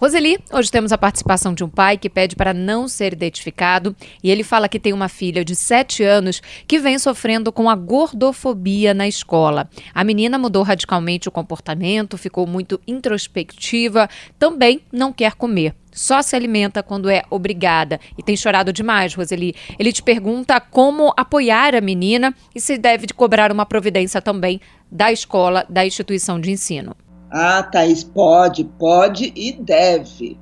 Roseli, hoje temos a participação de um pai que pede para não ser identificado e ele fala que tem uma filha de 7 anos que vem sofrendo com a gordofobia na escola. A menina mudou radicalmente o comportamento, ficou muito introspectiva, também não quer comer. Só se alimenta quando é obrigada e tem chorado demais, Roseli. Ele te pergunta como apoiar a menina e se deve cobrar uma providência também da escola, da instituição de ensino. Ah, Thaís, pode, pode e deve.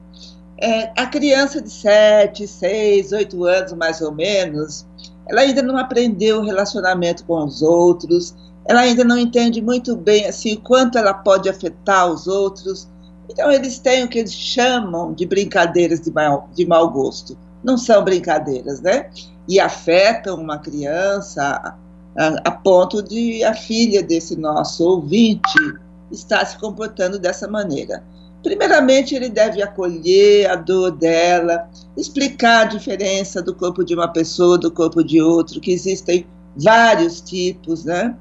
É, a criança de 7, 6, 8 anos, mais ou menos, ela ainda não aprendeu o relacionamento com os outros, ela ainda não entende muito bem assim, o quanto ela pode afetar os outros. Então, eles têm o que eles chamam de brincadeiras de mau, de mau gosto. Não são brincadeiras, né? E afetam uma criança a, a, ponto de a filha desse nosso ouvinte está se comportando dessa maneira. Primeiramente, ele deve acolher a dor dela, explicar a diferença do corpo de uma pessoa do corpo de outro, que existem vários tipos, né?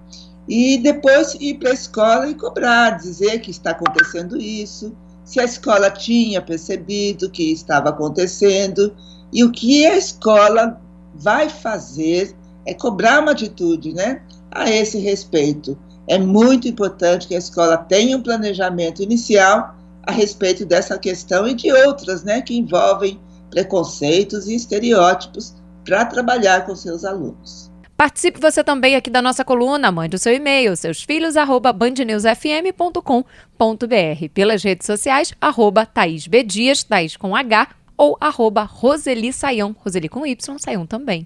E depois ir para a escola e cobrar, dizer que está acontecendo isso, se a escola tinha percebido que estava acontecendo e o que a escola vai fazer é cobrar uma atitude, né? A esse respeito é muito importante que a escola tenha um planejamento inicial a respeito dessa questão e de outras, né, que envolvem preconceitos e estereótipos para trabalhar com seus alunos. Participe você também aqui da nossa coluna, mande o seu e-mail, seus filhos, arroba bandnewsfm.com.br, pelas redes sociais, arroba Thaís B. Dias, Thaís com H, ou arroba Roseli Saião, Roseli com Y, Saião também.